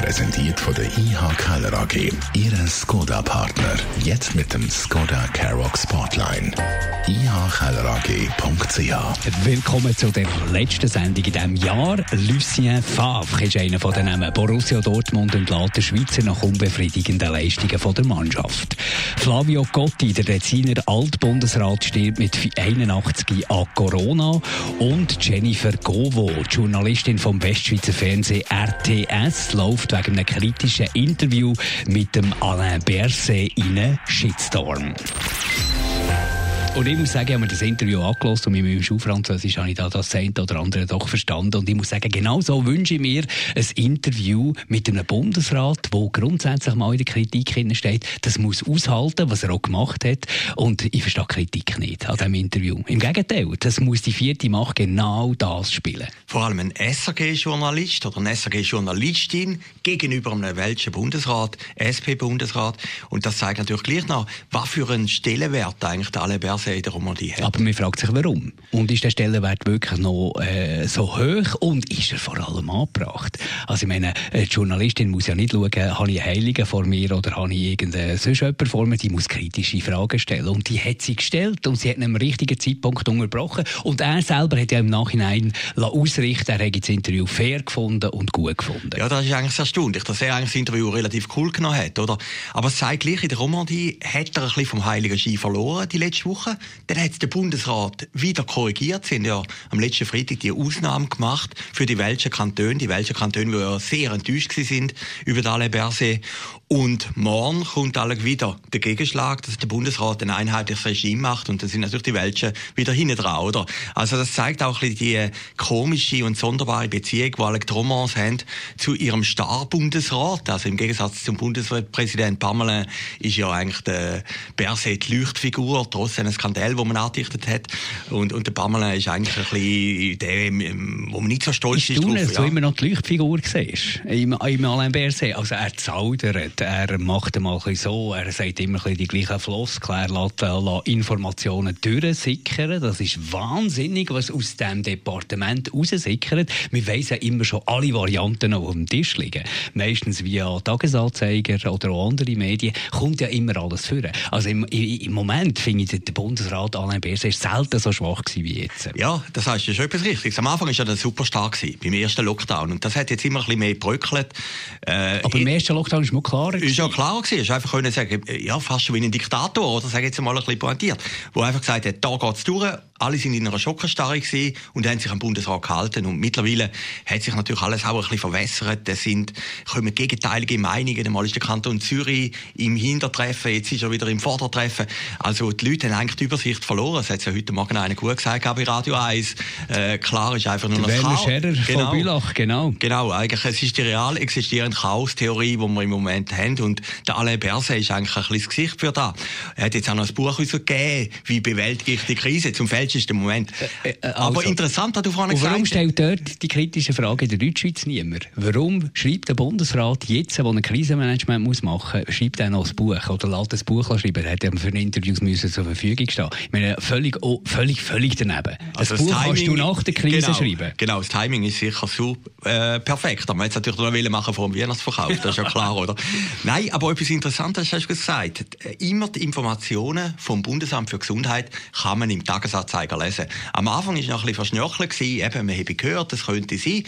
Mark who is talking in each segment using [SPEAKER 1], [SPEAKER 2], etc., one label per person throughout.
[SPEAKER 1] Präsentiert von der IH Keller AG. Ihre Skoda-Partner. Jetzt mit dem Skoda Karoq Spotline. ihkellerag.ch
[SPEAKER 2] Willkommen zu der letzten Sendung in diesem Jahr. Lucien Favre ist einer von den Namen. Borussia Dortmund entlässt den Schweizer nach unbefriedigenden Leistungen von der Mannschaft. Flavio Gotti, der Deziner Altbundesrat, stirbt mit 81 an Corona. Und Jennifer Govo, Journalistin vom Westschweizer Fernsehen RTS, läuft wegen einem kritischen Interview mit dem Alain Berset in einen Shitstorm. Und ich muss sagen, ich habe mir das Interview angelost und mit meinem Schulfranzösisch habe ich da das eine oder andere doch verstanden. Und ich muss sagen, genau so wünsche ich mir ein Interview mit einem Bundesrat, der grundsätzlich mal in der Kritik steht. Das muss aushalten, was er auch gemacht hat. Und ich verstehe Kritik nicht an diesem Interview. Im Gegenteil, das muss die vierte Macht genau das spielen.
[SPEAKER 3] Vor allem ein SAG-Journalist oder eine SAG-Journalistin gegenüber einem welchen Bundesrat, SP-Bundesrat. Und das zeigt natürlich gleich nach, was für einen Stellenwert eigentlich der Alain in der Romandie hat.
[SPEAKER 2] Aber man fragt sich, warum? Und ist der Stellenwert wirklich noch äh, so hoch und ist er vor allem angebracht? Also ich meine, die Journalistin muss ja nicht schauen, habe ich einen Heiligen vor mir oder habe ich irgendeinen sonst jemanden vor mir, die muss kritische Fragen stellen. Und die hat sie gestellt und sie hat ihn am richtigen Zeitpunkt unterbrochen. Und er selber hat ja im Nachhinein ausrichten er hätte das Interview fair gefunden und gut gefunden.
[SPEAKER 3] Ja, das ist eigentlich erstaunlich, dass er eigentlich das Interview relativ cool genommen hat, oder? Aber es zeigt gleich, in der Romandie hat er ein bisschen vom Heiligen Ski verloren die letzte Woche. Dann hat der Bundesrat wieder korrigiert. Sie haben ja am letzten Freitag die Ausnahme gemacht für die welschen Kantone. Die welschen Kantone, die ja sehr enttäuscht sind über Alain Berset. Und morgen kommt alle wieder der Gegenschlag, dass der Bundesrat ein einheitliches Regime macht. Und dann sind natürlich die Welschen wieder hinten dran, oder? Also das zeigt auch ein bisschen die komische und sonderbare Beziehung, die alle Tromans haben zu ihrem Star-Bundesrat. Also im Gegensatz zum Bundespräsident Pamela ist ja eigentlich der Berset die Leuchtfigur, trotz eines Skandal, wo man angedichtet hat. Und, und der Pamela ist eigentlich ein bisschen der, wo man nicht so stolz ist.
[SPEAKER 2] Du,
[SPEAKER 3] drauf,
[SPEAKER 2] so immer noch die Leuchtfigur siehst, im, im Alain Berset. Also er zaudert, er macht einmal ein so, er sagt immer ein die gleichen Floskeln, er lässt, lässt Informationen durchsickern. Das ist wahnsinnig, was aus dem Departement raussickert. Wir wissen ja immer schon alle Varianten, die auf dem Tisch liegen. Meistens via Tagesanzeiger oder auch andere Medien kommt ja immer alles vor. Also im, im Moment finde ich, der Bundesrat Alain Berset ist selten so schwach gewesen wie jetzt.
[SPEAKER 3] Ja, das heißt ja schon etwas Richtiges. Am Anfang war er der Superstar gewesen, beim ersten Lockdown. Und das hat jetzt immer ein bisschen mehr gebröckelt.
[SPEAKER 2] Äh, Aber im ersten Lockdown ist mir klar
[SPEAKER 3] gewesen. Ist ja klar gewesen. Ist einfach können sagen, ja, fast schon wie ein Diktator, oder? Sag jetzt mal ein bisschen pointiert. Wo einfach gesagt hat, da geht's durch. Alle sind in einer Schockenstarre gewesen und haben sich am Bundesrat gehalten. Und mittlerweile hat sich natürlich alles auch ein bisschen verwässert. Es sind, kommen gegenteilige Meinungen. Mal ist der Kanton Zürich im Hintertreffen, jetzt ist er wieder im Vordertreffen. Also die Leute haben eigentlich die Übersicht verloren. Das hat ja heute Morgen einer gut gesagt bei Radio 1. Äh, klar ist einfach nur noch
[SPEAKER 2] Werner
[SPEAKER 3] Chaos.
[SPEAKER 2] Scherer
[SPEAKER 3] genau.
[SPEAKER 2] von Bülach, genau.
[SPEAKER 3] Genau, eigentlich, es ist die real existierende Chaos-Theorie, die wir im Moment haben. Und der Alain Berset ist eigentlich ein bisschen das Gesicht für das. Er hat jetzt auch noch ein Buch rausgegeben, wie bewältige ich die Krise. Zum falschesten Moment.
[SPEAKER 2] Äh, äh, also.
[SPEAKER 3] Aber interessant, was du vorhin
[SPEAKER 2] warum
[SPEAKER 3] gesagt hast.
[SPEAKER 2] stellt dort die kritische Frage in der Deutschschweiz niemand? Warum schreibt der Bundesrat jetzt, wo ein Krisenmanagement muss machen muss, schreibt er noch ein Buch oder lässt das Buch schreiben? Er hätte für Interviews müssen zur Verfügung stehen. Ich meine, völlig, oh, völlig, völlig daneben.
[SPEAKER 3] Also
[SPEAKER 2] das, Buch
[SPEAKER 3] das
[SPEAKER 2] kannst du
[SPEAKER 3] Timing-
[SPEAKER 2] nach der Krise
[SPEAKER 3] genau,
[SPEAKER 2] schreiben.
[SPEAKER 3] Genau, das Timing ist sicher so äh, perfekt. Aber man hätte es natürlich noch wollen machen vor dem Weihnachtsverkauf, das ist ja klar, oder? Nein, aber etwas Interessantes hast du gesagt. Immer die Informationen vom Bundesamt für Gesundheit kann man im Tagesanzeiger lesen. Am Anfang war noch ein bisschen verschnörchelt, gewesen, eben, man habe gehört, das könnte sein.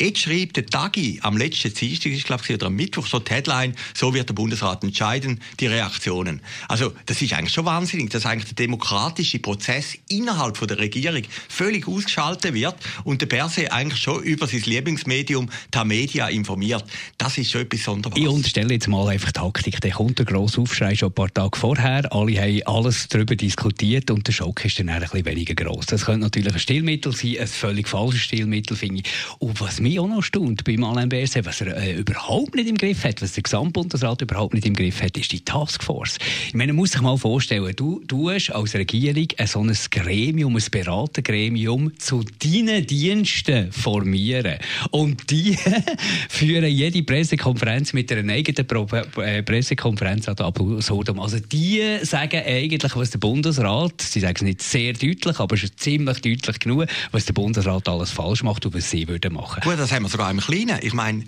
[SPEAKER 3] Jetzt schreibt der Tagi am letzten Dienstag, ist, glaube ich, oder am Mittwoch, so die Headline, so wird der Bundesrat entscheiden, die Reaktionen. Also, das ist eigentlich schon wahnsinnig, dass eigentlich der demokratische Prozess innerhalb von der Regierung völlig ausgeschaltet wird und der Berse eigentlich schon über sein Lieblingsmedium, die Media, informiert. Das ist schon etwas Sonderbares.
[SPEAKER 2] Ich unterstelle jetzt mal einfach Taktik. Dann kommt der grosse Aufschrei schon ein paar Tage vorher. Alle haben alles darüber diskutiert und der Schock ist dann ein bisschen weniger gross. Das könnte natürlich ein Stilmittel sein, ein völlig falsches Stilmittel, finde ich. Und was mich auch noch staunt bei Alain Berset, was er äh, überhaupt nicht im Griff hat, was der Gesamtbundesrat überhaupt nicht im Griff hat, ist die Taskforce. Ich meine, man muss sich mal vorstellen, du, du hast als Regierung ein so ein Gremium, ein Beratergremium zu deinen Diensten formieren. Und die führen jede Pressekonferenz mit einer eigenen Äh, Pressekonferenz ad absurdum. Also die sagen eigentlich, was der Bundesrat, sie sagen es nicht sehr deutlich, aber ist ziemlich deutlich genug, was der Bundesrat alles falsch macht und was sie würden machen.
[SPEAKER 3] Gut, das haben wir sogar im Kleinen. Ich meine,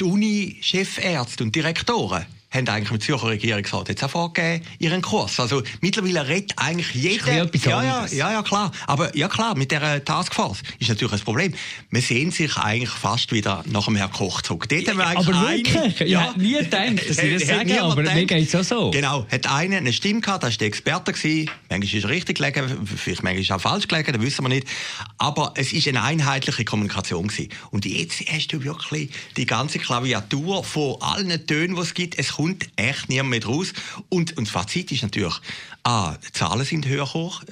[SPEAKER 3] die Uni-Chefärzte und Direktoren haben eigentlich mit Zürcher Regierungsrat jetzt auch vorgegeben, ihren Kurs. Also mittlerweile redet eigentlich jeder... Ja, ja, ja, ja, klar. Aber ja klar, mit der Taskforce ist natürlich ein Problem. Wir sehen sich eigentlich fast wieder nach dem Herrn Koch zurück.
[SPEAKER 2] Dort haben wir aber wirklich? Einen, ja, nie gedacht, dass ich das sage, aber mir geht es auch so.
[SPEAKER 3] Genau, hat einer eine Stimme gehabt, das war der Experte. Gewesen. Manchmal ist er richtig gelegen, vielleicht manchmal auch falsch gelegen, das wissen wir nicht. Aber es war eine einheitliche Kommunikation. Gewesen. Und jetzt hast du wirklich die ganze Klaviatur von allen Tönen, die es gibt. Es kommt echt niemand mehr raus. Und, und das Fazit ist natürlich, ah, die Zahlen sind höher hoch.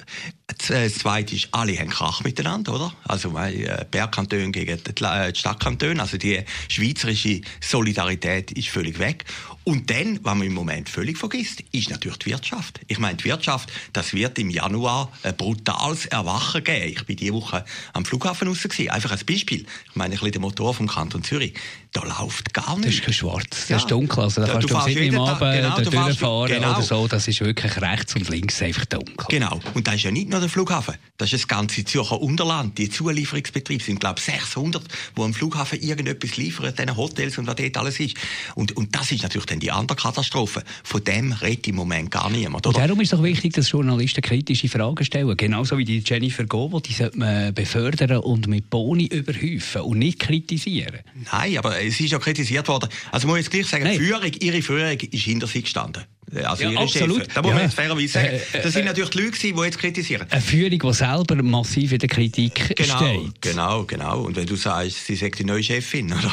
[SPEAKER 3] Das Zweite ist, alle haben Krach miteinander, oder? Also äh, Bergkantone gegen die äh, Stadtkantone. Also die schweizerische Solidarität ist völlig weg. Und dann, was man im Moment völlig vergisst, ist natürlich die Wirtschaft. Ich meine, die Wirtschaft, das wird im Januar ein brutales Erwachen geben. Ich bin diese Woche am Flughafen raus. Einfach als Beispiel. Ich meine, ein bisschen der Motor vom Kanton Zürich. Da läuft gar nichts.
[SPEAKER 2] Das ist kein schwarz. Das ja. ist dunkel. Also da, da kannst du, du jeden Abend genau, durchfahren genau. oder so. Das ist wirklich rechts und links einfach dunkel.
[SPEAKER 3] Genau. Und das ist ja nicht nur der Flughafen. Das ist das ganze Zürcher Unterland. Die Zulieferungsbetriebe sind, glaube ich, 600, die am Flughafen irgendetwas liefern, diesen Hotels und was dort alles ist. Und, und das ist natürlich dann die andere Katastrophe. Von dem redet im Moment gar niemand.
[SPEAKER 2] Oder? Und darum ist es doch wichtig, dass Journalisten kritische Fragen stellen. Genauso wie die Jennifer Govo, die sollte man befördern und mit Boni überhäufen und nicht kritisieren.
[SPEAKER 3] Nein, aber es ist ja kritisiert worden. Also muss ich jetzt gleich sagen, Führung, ihre Führung ist hinter sie gestanden. Also ja, absolut. Chefs. Da muss man jetzt fairerweise sagen. Äh, äh, das sind natürlich die Leute, die jetzt kritisieren.
[SPEAKER 2] Eine Führung, die selber massiv in der Kritik
[SPEAKER 3] genau,
[SPEAKER 2] steht.
[SPEAKER 3] Genau, genau. Und wenn du sagst, sie sagt die neue Chefin, oder?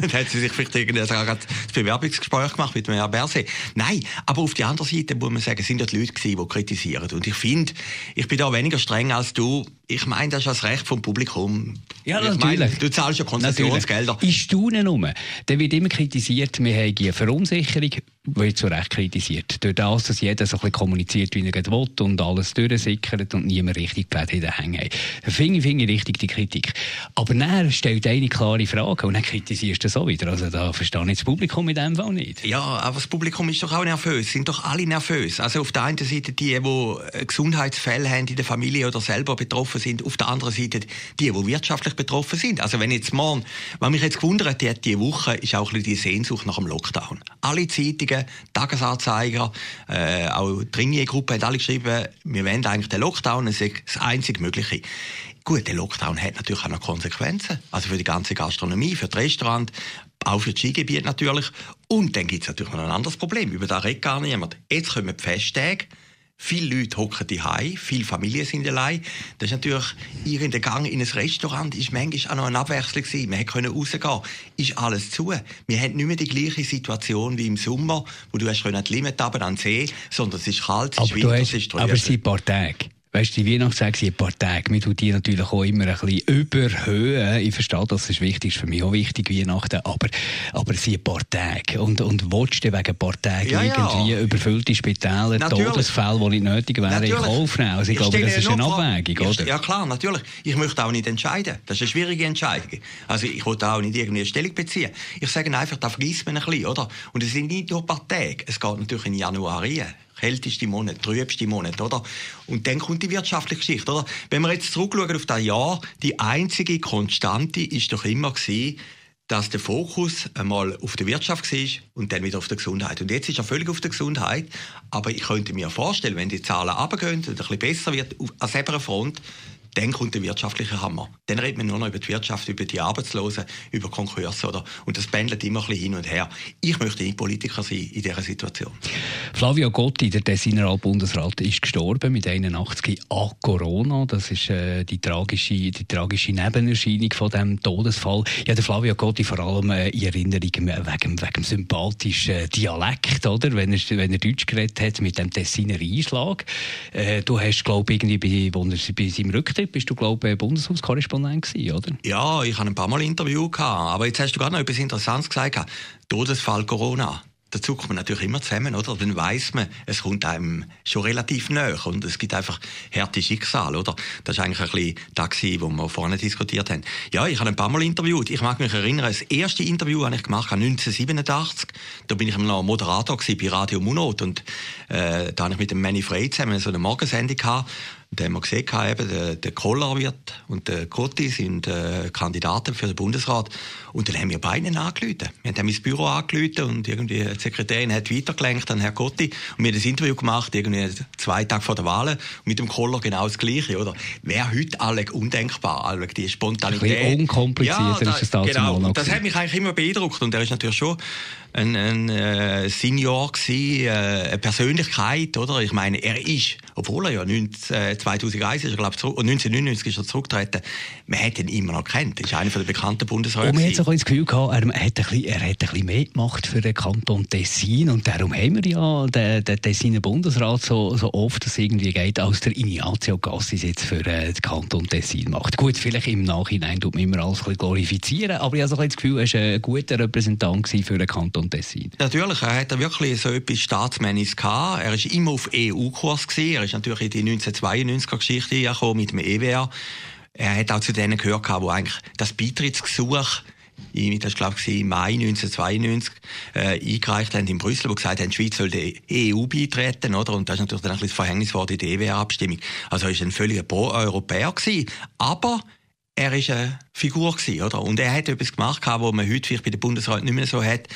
[SPEAKER 3] dann hat sie sich vielleicht irgendwie das Bewerbungsgespräch gemacht mit Herrn Berset. Nein, aber auf der anderen Seite muss man sagen, sind ja die Leute die kritisieren. Und ich finde, ich bin da weniger streng als du. Ich meine, das ist das Recht vom Publikum.
[SPEAKER 2] Ja,
[SPEAKER 3] ich
[SPEAKER 2] natürlich. Meine,
[SPEAKER 3] du zahlst ja Konzessionsgelder.
[SPEAKER 2] Ich staune nur. Dann wird immer kritisiert, wir haben eine Verunsicherung, wird zu Recht kritisiert. Durch das, dass jeder so ein bisschen kommuniziert, wie er will und alles durchsickert und niemand richtig Plätze in den Hängen hat. Finde ich, finde ich richtig die Kritik. Aber dann stellt eine klare Frage und dann kritisierst du das auch wieder. Also da verstehe ich das Publikum in dem Fall nicht.
[SPEAKER 3] Ja, aber das Publikum ist doch auch nervös. Sind doch alle nervös. Also auf der einen Seite die, die Gesundheitsfälle haben in der Familie oder selber betroffen betroffen sind, auf der anderen Seite die, die wirtschaftlich betroffen sind. Also wenn jetzt morgen, was mich jetzt gewundert hat, diese Woche, ist auch ein die Sehnsucht nach dem Lockdown. Alle Zeitungen, Tagesanzeiger, äh, auch die Ringier-Gruppe haben alle geschrieben, wir wollen eigentlich den Lockdown, das ist das einzig Mögliche. Gut, der Lockdown hat natürlich auch noch Konsequenzen. Also für die ganze Gastronomie, für das Restaurant, auch für das Skigebiet natürlich. Und dann gibt es natürlich noch ein anderes Problem. Über das redet gar niemand. Jetzt kommen die Festtage. Viele Leute hocken die viele Familien sind allein. Das ist natürlich, irgendein Gang in ein Restaurant ist manchmal auch noch eine Abwechslung gewesen. Man konnte rausgehen. Ist alles zu. Wir haben nicht mehr die gleiche Situation wie im Sommer, wo du hast die Limit an den See, sondern es ist kalt, es ist
[SPEAKER 2] winter, es ist trübe. Aber es sind ein paar Tage. Weißt du, die Weihnachtstage ein paar Tage. Man tut die natürlich auch immer ein bisschen überhöhen. Ich verstehe, das ist wichtig, ist für mich auch wichtig, Weihnachten. Aber, aber es sind ein paar Tage. Und, und willst du wegen ein paar Tagen ja, irgendwie ja. überfüllte Spitäler, natürlich. Todesfälle, die nicht nötig wären, in Kauf nehmen? Also ich, ich glaube, das ist eine Abwägung,
[SPEAKER 3] oder? Ja, klar, natürlich. Ich möchte auch nicht entscheiden. Das ist eine schwierige Entscheidung. Also ich will auch nicht irgendwie eine Stellung beziehen. Ich sage einfach, da vergisst man ein bisschen, oder? Und es sind nicht nur ein paar Tage. Es geht natürlich in Januar rein kälteste Monat, trübste Monat, oder? Und dann kommt die wirtschaftliche Geschichte, oder? Wenn wir jetzt zurückschauen auf das Jahr, die einzige Konstante ist doch immer gewesen, dass der Fokus einmal auf der Wirtschaft war und dann wieder auf der Gesundheit. Und jetzt ist er völlig auf der Gesundheit. Aber ich könnte mir vorstellen, wenn die Zahlen runtergehen und ein bisschen besser wird, an selber Front, dann kommt der wirtschaftliche Hammer. Dann redet man nur noch über die Wirtschaft, über die Arbeitslosen, über Konkurse. Oder? Und das pendelt immer ein bisschen hin und her. Ich möchte nicht Politiker sein in dieser Situation.
[SPEAKER 2] Flavio Gotti, der Tessiner Altbundesrat, ist gestorben mit 81 an Corona. Das ist äh, die, tragische, die tragische Nebenerscheinung von diesem Todesfall. Ja, der Flavio Gotti vor allem äh, in Erinnerung wegen, wegen dem sympathischen Dialekt, oder? Wenn er, wenn er Deutsch geredet hat, mit dem Tessiner Einschlag. Äh, du hast, glaube ich, irgendwie bei, bei seinem Rücktritt bist du, glaube ich, Bundeshauskorrespondent gewesen, oder?
[SPEAKER 3] Ja, ich habe ein paar Mal Interview gehabt. Aber jetzt hast du gerade noch etwas Interessantes gesagt. Todesfall Corona da zuckt man natürlich immer zusammen, oder? Dann weiß man, es kommt einem schon relativ näher und es gibt einfach harte Schicksal, oder? Das ist eigentlich ein bisschen das, was wir vorne diskutiert haben. Ja, ich habe ein paar Mal interviewt. Ich mag mich erinnern, das erste Interview habe ich gemacht 1987. Da bin ich noch Moderator bei Radio Munot und äh, da habe ich mit dem Manny Frey zusammen so eine Morgensendung gehabt da haben wir gesehen, eben, der, der Koller wird und der Kotti sind äh, Kandidaten für den Bundesrat. Und dann haben wir beide angerufen. Wir haben ins Büro angerufen und irgendwie die Sekretärin hat weitergelenkt an Herrn Kotti. Und wir haben das Interview gemacht, irgendwie zwei Tage vor der Wahl. Und mit dem Koller genau das Gleiche, oder? Wäre heute alle undenkbar, alle die Spontanität.
[SPEAKER 2] Ein unkomplizierter ja,
[SPEAKER 3] ist es da genau. Das hat mich eigentlich immer beeindruckt. Und er ist natürlich schon ein, ein äh, Senior gewesen, äh, eine Persönlichkeit, oder? Ich meine, er ist, obwohl er ja 19, äh, 2001 ist, er, glaube zurück, 1999 ist er zurückgetreten, man hat ihn immer noch kennt. Er ist einer der bekannten Bundesräte.
[SPEAKER 2] Und man hat so das Gefühl gehabt, er, hat ein bisschen, er hat ein bisschen mehr gemacht für den Kanton Tessin und darum haben wir ja den, den Tessiner Bundesrat so, so oft, dass es irgendwie geht, als der Ignazio Gassis jetzt für äh, den Kanton Tessin macht. Gut, vielleicht im Nachhinein tut man immer alles ein bisschen glorifizieren, aber ich habe so das Gefühl, er war ein guter Repräsentant für den Kanton Tessin.
[SPEAKER 3] Natürlich, er hat wirklich so etwas Staatsmännisches gehabt. Er war immer auf EU-Kurs Er ist natürlich in die 1992er-Geschichte gekommen mit dem EWR. Er hat auch zu denen gehört, die eigentlich das Beitrittsgesuch im Mai 1992 äh, eingereicht haben in Brüssel, wo gesagt haben, die Schweiz soll der EU beitreten, oder? Und das ist natürlich dann ein bisschen das Verhängniswort in der EWR-Abstimmung. Also er war ein völliger Pro-Europäer. Aber er ist eine Figur gewesen, oder? Und er hat etwas gemacht, was man heute vielleicht bei der Bundesrat nicht mehr so hat.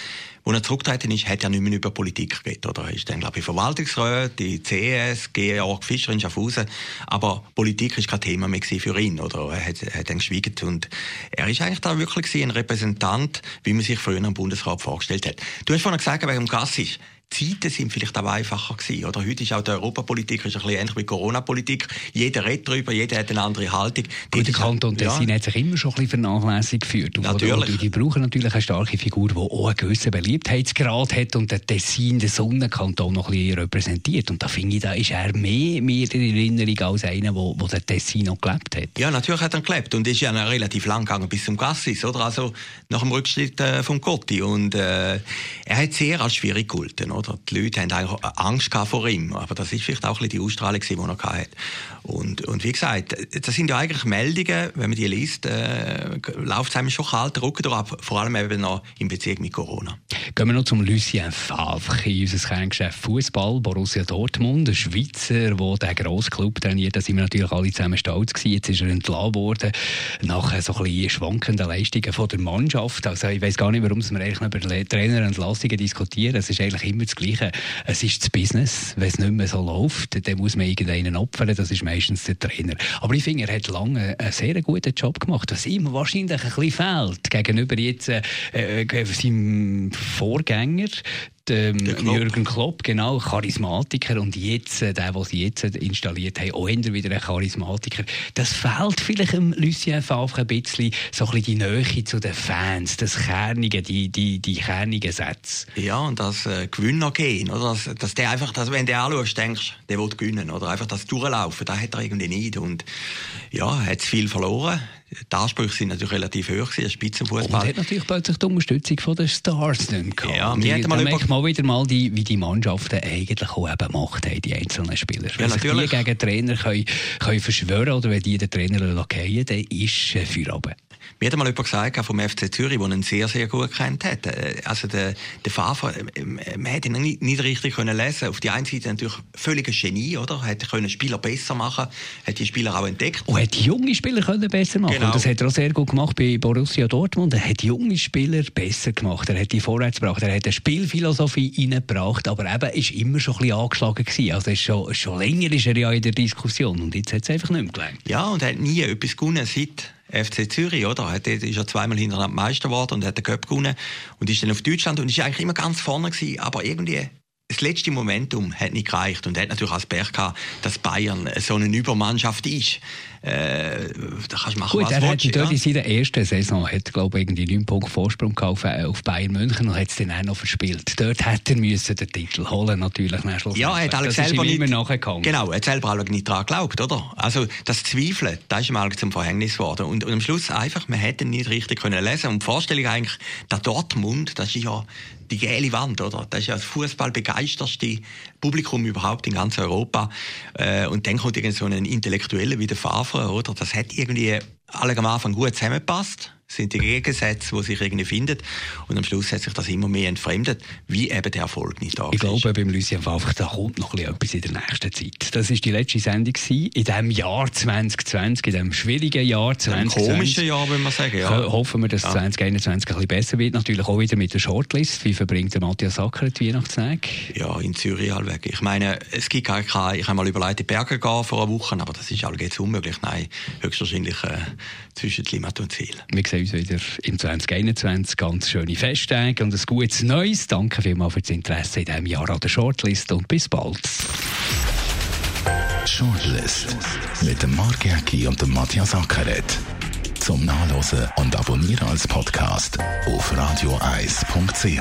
[SPEAKER 3] Als er zurückgetreten ist, hat er nicht mehr über Politik geredet, oder? Er ist dann, glaube ich, Verwaltungsrat, die CS, Georg Fischer in Schaffhausen. Aber Politik ist kein Thema mehr für ihn, oder? Er hat, hat dann geschwiegen. Und er ist eigentlich da wirklich ein Repräsentant, wie man sich früher am Bundesrat vorgestellt hat. Du hast vorhin gesagt, wegen dem Gassisch. Zeiten sind vielleicht auch einfacher gewesen, oder? Heute ist auch die Europapolitik ist ein bisschen ähnlich wie Corona-Politik. Jeder redet darüber, jeder hat eine andere Haltung.
[SPEAKER 2] Gut, der Kanton Tessin ja. hat sich immer schon ein bisschen vernachlässigt geführt. Und natürlich. Die brauchen natürlich eine starke Figur, die auch einen gewissen Beliebtheitsgrad hat und der Tessin, den Sonnenkanton, noch ein bisschen repräsentiert. Und da finde ich, da ist er mehr, mehr in Erinnerung als einer, wo, wo der Tessin noch gelebt hat.
[SPEAKER 3] Ja, natürlich hat er gelebt und ist ja relativ lang gegangen bis zum Gassis, oder? Also nach dem Rückschritt äh, vom Gotti. Und äh, er hat sehr als schwierig gehalten, oder? Die Leute haben eigentlich Angst vor ihm. Aber das ist vielleicht auch ein die Ausstrahlung, die er hatte. Und, und wie gesagt, das sind ja eigentlich Meldungen, wenn man die liest, äh, läuft es einem schon kalt Rücken ab, vor allem eben noch in Beziehung mit Corona.
[SPEAKER 2] Gehen wir noch zum Lucien Favre, in unser Kerngeschäft Fußball, Borussia Dortmund, ein Schweizer, der diesen grossen Club trainiert, da sind wir natürlich alle zusammen stolz gewesen. Jetzt ist er entlassen worden, nach so ein bisschen schwankenden Leistungen von der Mannschaft. Also ich weiß gar nicht, warum wir eigentlich über Trainerentlassungen diskutieren. Es ist eigentlich immer das Gleiche. Es ist das Business. Wenn es nicht mehr so läuft, dann muss man irgendeinen opfern. Das ist meistens der Trainer. Aber ich finde, er hat lange einen sehr guten Job gemacht, was ihm wahrscheinlich ein bisschen fehlt gegenüber jetzt äh, äh seinem Vorgänger ähm, Klopp. Jürgen Klopp, genau, Charismatiker und jetzt, äh, der, den sie jetzt installiert haben, auch wieder ein Charismatiker. Das fehlt vielleicht dem Lucien Favre ein bisschen, so ein bisschen die Nähe zu den Fans, das Kernige, die, die, die kernigen Sätze.
[SPEAKER 3] Ja, und das äh, gehen, oder? Dass, dass der einfach, dass, wenn du anschaust, denkst, der will gewinnen, oder? Einfach das Durchlaufen, da hat er irgendwie nicht und ja, hat viel verloren die Ansprüche sind natürlich relativ hoch, Spitzenfußball.
[SPEAKER 2] Und hat natürlich plötzlich die Unterstützung von den Stars nicht gehabt.
[SPEAKER 3] Ja,
[SPEAKER 2] wir die, mal man wieder mal, die, wie die Mannschaften eigentlich auch eben Macht haben, die einzelnen Spieler. Ja, wenn natürlich. sich die gegen Trainer können, können verschwören oder wenn die den Trainer lackieren, dann ist äh, für
[SPEAKER 3] mir hat mal jemand gesagt vom FC Zürich, der ihn sehr, sehr gut kennt hat. Äh, also der, der Favre, äh, man hätte ihn nicht, nicht richtig können lesen. Auf die einen Seite natürlich völliges Genie, oder? Hätte können Spieler besser machen, hat die Spieler auch entdeckt.
[SPEAKER 2] Und hat junge Spieler können besser machen. Genau. Und das hat er auch sehr gut gemacht bei Borussia Dortmund. Er hat junge Spieler besser gemacht. Er hat die vorwärts gebracht. Er hat eine Spielphilosophie reingebracht. Aber eben ist immer schon ein bisschen angeschlagen gewesen. Also ist schon, schon länger ist er ja in der Diskussion. Und jetzt hat es einfach nicht mehr gelangt.
[SPEAKER 3] Ja, und er hat nie etwas gewonnen seit FC Zürich, oder? Er ist ja zweimal hintereinander Meister geworden und hat den Cup gewonnen und ist dann auf Deutschland und ist eigentlich immer ganz vorne gewesen, aber irgendwie das letzte Momentum hat nicht gereicht und hat natürlich als Pech gehabt, dass Bayern so eine Übermannschaft ist. Äh, da kannst du machen,
[SPEAKER 2] Gut,
[SPEAKER 3] was
[SPEAKER 2] er
[SPEAKER 3] willst,
[SPEAKER 2] hat dort ja? in seiner ersten Saison hat, glaube ich, irgendwie 9 Punkte Vorsprung auf, äh, auf Bayern München und hat es dann auch noch verspielt. Dort hätte er müssen den Titel holen natürlich.
[SPEAKER 3] Ja, er hat Alex selber nicht. Genau, er hat selber auch nicht daran geglaubt, oder? Also das Zweifeln, das ist ihm zum Verhängnis geworden. Und, und am Schluss einfach, man hätte nicht richtig können lesen Und die Vorstellung eigentlich, der Dortmund, das ist ja die gelbe Wand, oder? Das ist ja das fußballbegeisterste Publikum überhaupt in ganz Europa. Äh, und dann kommt irgend so ein Intellektueller wie der Favre, oder? Das hat irgendwie alle am Anfang gut zusammengepasst sind die Gegensätze, die sich irgendwie finden. Und am Schluss hat sich das immer mehr entfremdet, wie eben der Erfolg nicht da ist.
[SPEAKER 2] Ich glaube, beim Lucien Favre, da kommt noch etwas in der nächsten Zeit. Das war die letzte Sendung in diesem Jahr 2020, in diesem schwierigen Jahr 2020.
[SPEAKER 3] Ein komisches Jahr, würde man sagen, ja.
[SPEAKER 2] Hoffen wir, dass ja. 2021 ein bisschen besser wird. Natürlich auch wieder mit der Shortlist. Wie verbringt der Matthias Sacker die Weihnachtstage?
[SPEAKER 3] Ja, in Zürich allweg. Ich meine, es gibt gar keine, ich habe mal überlegt, in die Berge gehen vor einer Woche, aber das ist allgemein unmöglich. Nein, höchstwahrscheinlich äh, zwischen Limmat und Ziel
[SPEAKER 2] uns wieder im 2021 ganz schöne Festtage und ein gutes Neues. Danke vielmals für das Interesse in diesem Jahr an der Shortlist und bis bald.
[SPEAKER 1] Shortlist mit dem Mark Jäcki und dem Matthias Ackeret. Zum Nachlesen und Abonnieren als Podcast auf radioeis.ch.